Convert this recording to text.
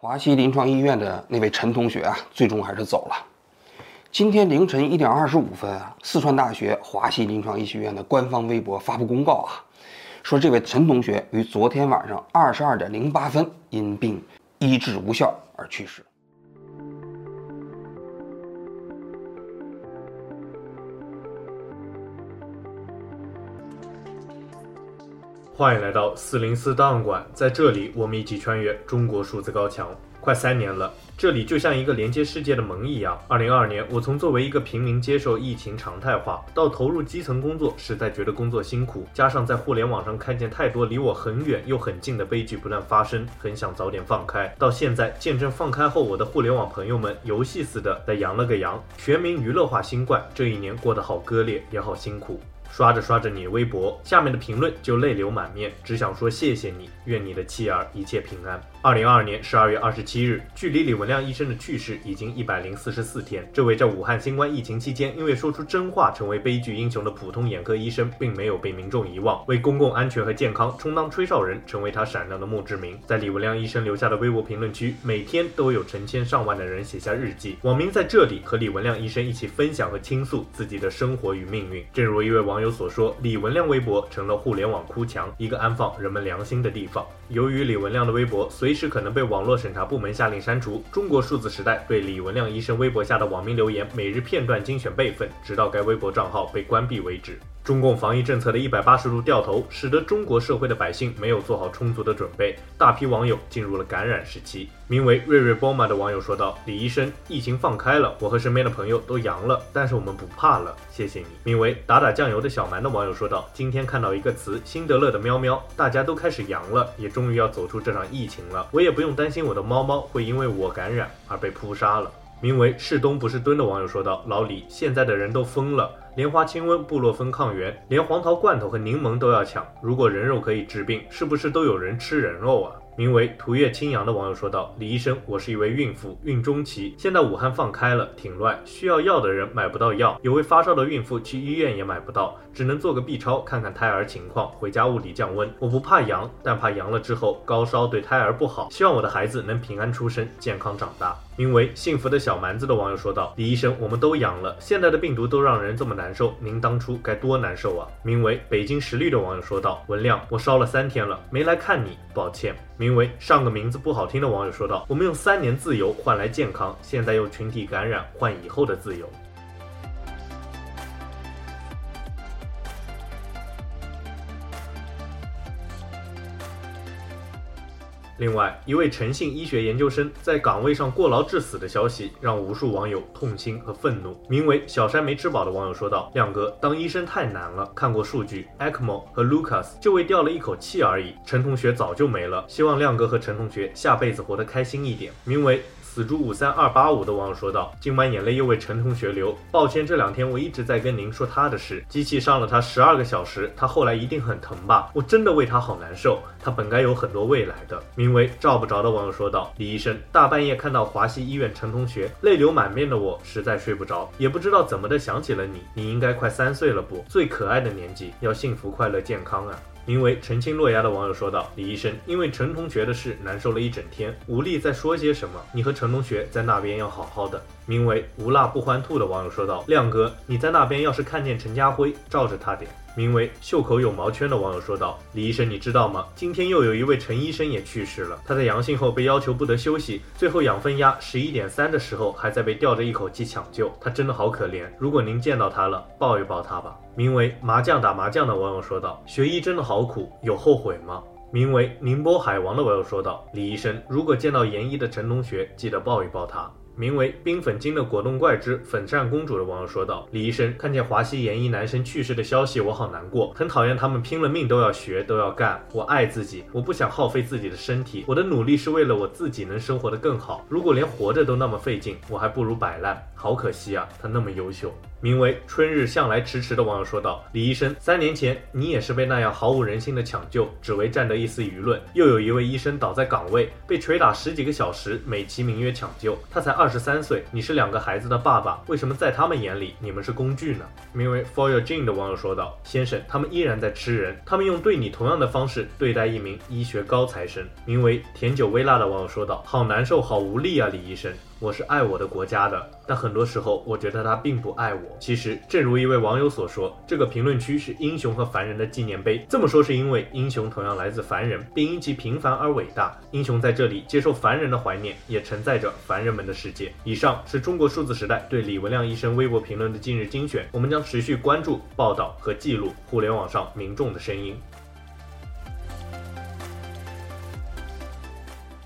华西临床医院的那位陈同学啊，最终还是走了。今天凌晨一点二十五分啊，四川大学华西临床医学院的官方微博发布公告啊，说这位陈同学于昨天晚上二十二点零八分因病医治无效而去世。欢迎来到四零四档案馆，在这里，我们一起穿越中国数字高墙。快三年了，这里就像一个连接世界的门一样。二零二二年，我从作为一个平民接受疫情常态化，到投入基层工作，实在觉得工作辛苦，加上在互联网上看见太多离我很远又很近的悲剧不断发生，很想早点放开。到现在，见证放开后，我的互联网朋友们游戏似的在阳了个阳，全民娱乐化新冠。这一年过得好割裂，也好辛苦。刷着刷着你微博，下面的评论就泪流满面，只想说谢谢你，愿你的妻儿一切平安。二零二二年十二月二十七日，距离李文亮医生的去世已经一百零四十四天。这位在武汉新冠疫情期间因为说出真话成为悲剧英雄的普通眼科医生，并没有被民众遗忘，为公共安全和健康充当吹哨人，成为他闪亮的墓志铭。在李文亮医生留下的微博评论区，每天都有成千上万的人写下日记，网民在这里和李文亮医生一起分享和倾诉自己的生活与命运。正如一位网友所说，李文亮微博成了互联网哭墙，一个安放人们良心的地方。由于李文亮的微博随随时可能被网络审查部门下令删除，中国数字时代对李文亮医生微博下的网民留言每日片段精选备份，直到该微博账号被关闭为止。中共防疫政策的一百八十度掉头，使得中国社会的百姓没有做好充足的准备，大批网友进入了感染时期。名为瑞瑞波玛的网友说道：“李医生，疫情放开了，我和身边的朋友都阳了，但是我们不怕了，谢谢你。”名为打打酱油的小蛮的网友说道：“今天看到一个词，辛德勒的喵喵，大家都开始阳了，也终于要走出这场疫情了，我也不用担心我的猫猫会因为我感染而被扑杀了。”名为是东不是蹲的网友说道：“老李，现在的人都疯了。”莲花清瘟、布洛芬抗原，连黄桃罐头和柠檬都要抢。如果人肉可以治病，是不是都有人吃人肉啊？名为“图月清扬”的网友说道：“李医生，我是一位孕妇，孕中期，现在武汉放开了，挺乱，需要药的人买不到药，有位发烧的孕妇去医院也买不到，只能做个 B 超看看胎儿情况，回家物理降温。我不怕阳，但怕阳了之后高烧对胎儿不好。希望我的孩子能平安出生，健康长大。”名为“幸福的小蛮子”的网友说道：“李医生，我们都阳了，现在的病毒都让人这么难受，您当初该多难受啊！”名为“北京实力”的网友说道：“文亮，我烧了三天了，没来看你，抱歉。”名为“上个名字不好听”的网友说道：“我们用三年自由换来健康，现在又群体感染换以后的自由。”另外，一位陈姓医学研究生在岗位上过劳致死的消息，让无数网友痛心和愤怒。名为“小山没吃饱”的网友说道：“亮哥，当医生太难了。看过数据，ECMO 和 Lucas 就为吊了一口气而已。陈同学早就没了。希望亮哥和陈同学下辈子活得开心一点。”名为。死猪五三二八五的网友说道：“今晚眼泪又为陈同学流，抱歉，这两天我一直在跟您说他的事。机器上了他十二个小时，他后来一定很疼吧？我真的为他好难受，他本该有很多未来的。”名为“照不着”的网友说道：“李医生，大半夜看到华西医院陈同学，泪流满面的我实在睡不着，也不知道怎么的想起了你。你应该快三岁了不？最可爱的年纪，要幸福、快乐、健康啊！”名为“澄清落崖”的网友说道：“李医生，因为陈同学的事难受了一整天，无力再说些什么。你和陈同学在那边要好好的。”名为“无辣不欢兔”的网友说道：“亮哥，你在那边要是看见陈家辉，罩着他点。”名为“袖口有毛圈”的网友说道：“李医生，你知道吗？今天又有一位陈医生也去世了。他在阳性后被要求不得休息，最后氧分压十一点三的时候，还在被吊着一口气抢救。他真的好可怜。如果您见到他了，抱一抱他吧。”名为“麻将打麻将”的网友说道：“学医真的好苦，有后悔吗？”名为“宁波海王”的网友说道：“李医生，如果见到研一的陈同学，记得抱一抱他。”名为“冰粉精的果冻怪之粉扇公主”的网友说道：“李医生，看见华西研一男生去世的消息，我好难过，很讨厌他们拼了命都要学都要干。我爱自己，我不想耗费自己的身体，我的努力是为了我自己能生活得更好。如果连活着都那么费劲，我还不如摆烂。好可惜啊，他那么优秀。”名为“春日向来迟迟”的网友说道：“李医生，三年前你也是被那样毫无人性的抢救，只为占得一丝舆论。又有一位医生倒在岗位，被捶打十几个小时，美其名曰抢救。他才二十三岁，你是两个孩子的爸爸，为什么在他们眼里你们是工具呢？”名为 “For Your Gene” 的网友说道：“先生，他们依然在吃人，他们用对你同样的方式对待一名医学高材生。”名为“甜酒微辣”的网友说道：“好难受，好无力啊，李医生。”我是爱我的国家的，但很多时候我觉得他并不爱我。其实，正如一位网友所说，这个评论区是英雄和凡人的纪念碑。这么说是因为英雄同样来自凡人，并因其平凡而伟大。英雄在这里接受凡人的怀念，也承载着凡人们的世界。以上是中国数字时代对李文亮医生微博评论的近日精选，我们将持续关注、报道和记录互联网上民众的声音。